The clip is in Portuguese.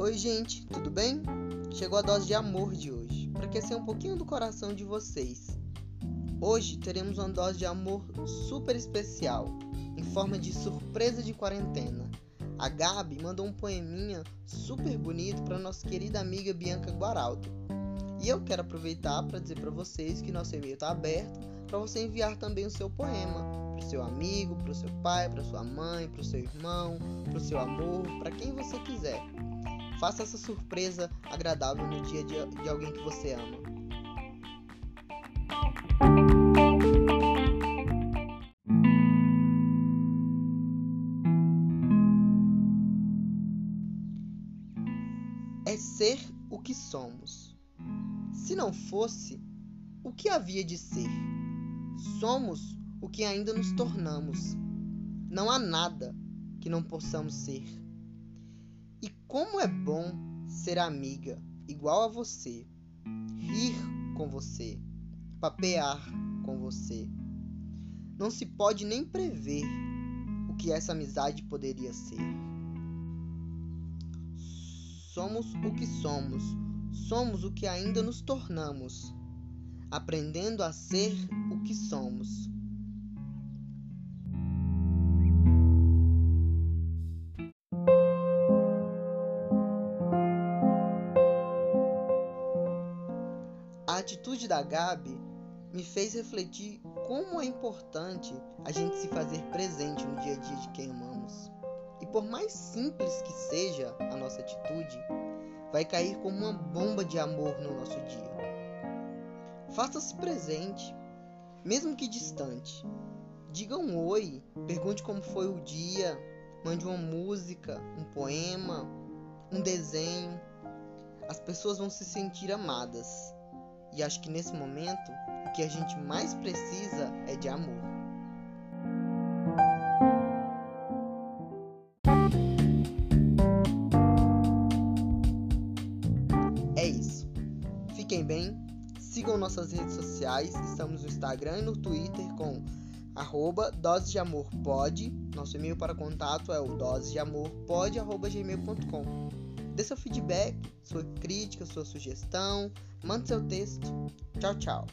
Oi, gente, tudo bem? Chegou a dose de amor de hoje, para aquecer um pouquinho do coração de vocês. Hoje teremos uma dose de amor super especial, em forma de surpresa de quarentena. A Gabi mandou um poeminha super bonito para nossa querida amiga Bianca Guaraldo. E eu quero aproveitar para dizer para vocês que nosso e-mail está aberto para você enviar também o seu poema para o seu amigo, para o seu pai, para sua mãe, para o seu irmão, para o seu amor, para quem você quiser. Faça essa surpresa agradável no dia de, de alguém que você ama. É ser o que somos. Se não fosse, o que havia de ser? Somos o que ainda nos tornamos. Não há nada que não possamos ser. E como é bom ser amiga igual a você, rir com você, papear com você. Não se pode nem prever o que essa amizade poderia ser. Somos o que somos, somos o que ainda nos tornamos, aprendendo a ser o que somos. A atitude da Gabi me fez refletir como é importante a gente se fazer presente no dia a dia de quem amamos. E por mais simples que seja a nossa atitude, vai cair como uma bomba de amor no nosso dia. Faça-se presente, mesmo que distante. Diga um oi, pergunte como foi o dia, mande uma música, um poema, um desenho. As pessoas vão se sentir amadas e acho que nesse momento o que a gente mais precisa é de amor. É isso. Fiquem bem, sigam nossas redes sociais, estamos no Instagram e no Twitter com arroba dose de amor pode. Nosso e-mail para contato é o dose de amor pode, arroba gmail.com. Dê seu feedback, sua crítica, sua sugestão, mande seu texto. Tchau, tchau.